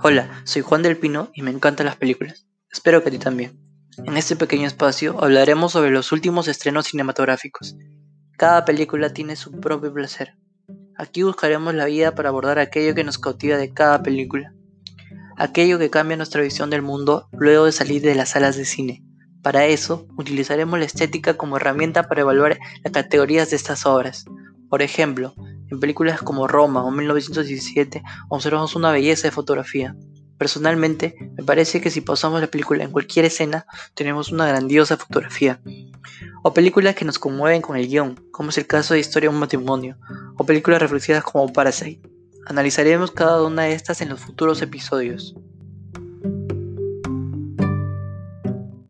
Hola, soy Juan del Pino y me encantan las películas. Espero que a ti también. En este pequeño espacio hablaremos sobre los últimos estrenos cinematográficos. Cada película tiene su propio placer. Aquí buscaremos la vida para abordar aquello que nos cautiva de cada película. Aquello que cambia nuestra visión del mundo luego de salir de las salas de cine. Para eso, utilizaremos la estética como herramienta para evaluar las categorías de estas obras. Por ejemplo, en películas como Roma o 1917 observamos una belleza de fotografía. Personalmente, me parece que si pausamos la película en cualquier escena, tenemos una grandiosa fotografía. O películas que nos conmueven con el guion, como es el caso de Historia de un matrimonio, o películas reflexivas como Parasite. Analizaremos cada una de estas en los futuros episodios.